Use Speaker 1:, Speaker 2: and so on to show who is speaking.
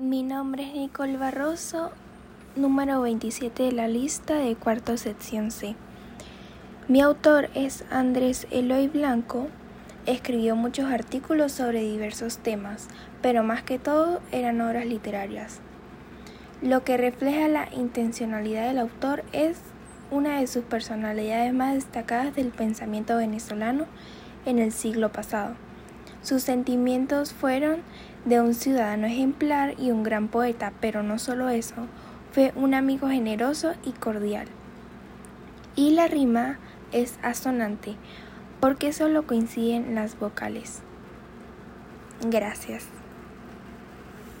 Speaker 1: Mi nombre es Nicole Barroso, número 27 de la lista de cuarto sección C. Mi autor es Andrés Eloy Blanco. Escribió muchos artículos sobre diversos temas, pero más que todo eran obras literarias. Lo que refleja la intencionalidad del autor es una de sus personalidades más destacadas del pensamiento venezolano en el siglo pasado. Sus sentimientos fueron de un ciudadano ejemplar y un gran poeta, pero no solo eso, fue un amigo generoso y cordial. Y la rima es asonante, porque solo coinciden las vocales. Gracias.